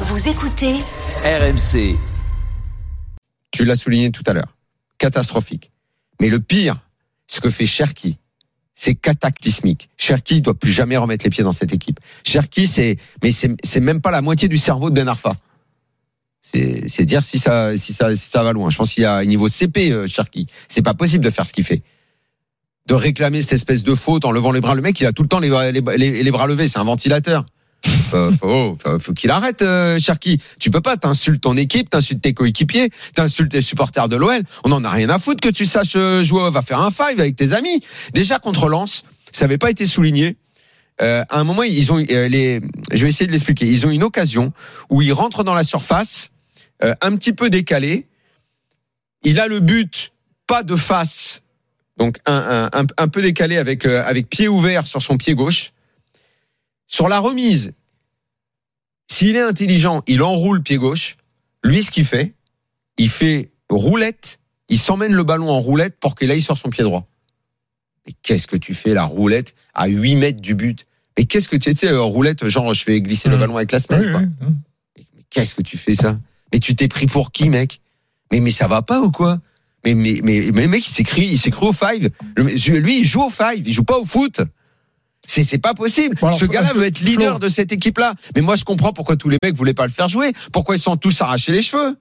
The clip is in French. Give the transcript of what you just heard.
Vous écoutez RMC. Tu l'as souligné tout à l'heure. Catastrophique. Mais le pire, ce que fait Cherki, c'est cataclysmique. Cherki doit plus jamais remettre les pieds dans cette équipe. Cherki, c'est, mais c'est, c'est même pas la moitié du cerveau de Ben Arfa. C'est, c'est dire si ça, si ça, si ça va loin. Je pense qu'il y a un niveau CP, euh, Cherki. C'est pas possible de faire ce qu'il fait. De réclamer cette espèce de faute en levant les bras. Le mec, il a tout le temps les, les- les bras levés. C'est un ventilateur. Faut, faut, qu'il arrête, euh, Cherki. Tu peux pas, t'insultes ton équipe, t'insultes tes coéquipiers, t'insultes les supporters de l'OL. On en a rien à foutre que tu saches euh, jouer. Va faire un five avec tes amis. Déjà contre Lens, ça avait pas été souligné. Euh, à un moment, ils ont euh. Je vais essayer de l'expliquer. Ils ont une occasion où ils rentrent dans la surface, un petit peu décalé. Il a le but, pas de face, donc un, un, un, peu décalé avec avec pied ouvert sur son pied gauche. Sur la remise, s'il est intelligent, il enroule pied gauche. Lui, ce qu'il fait, il fait roulette. Il s'emmène le ballon en roulette pour qu'il aille sur son pied droit. Mais qu'est-ce que tu fais la roulette à 8 mètres du but? Mais qu'est-ce que tu sais euh, roulette genre je fais glisser le Mhm. ballon avec la semelle quoi. Mais qu'est-ce que tu fais ça? Mais tu t'es pris pour qui mec? Mais mais ça va pas ou quoi? Mais, mais, mais, mais le mec, il s'écrit, il s'écrit au five. Le lui, il joue au five, il joue pas au foot. C'est, c'est pas possible. Ce gars-là veut être leader de cette équipe-là. Mais moi, je comprends pourquoi tous les mecs voulaient pas le faire jouer. Pourquoi ils sont tous arrachés les cheveux?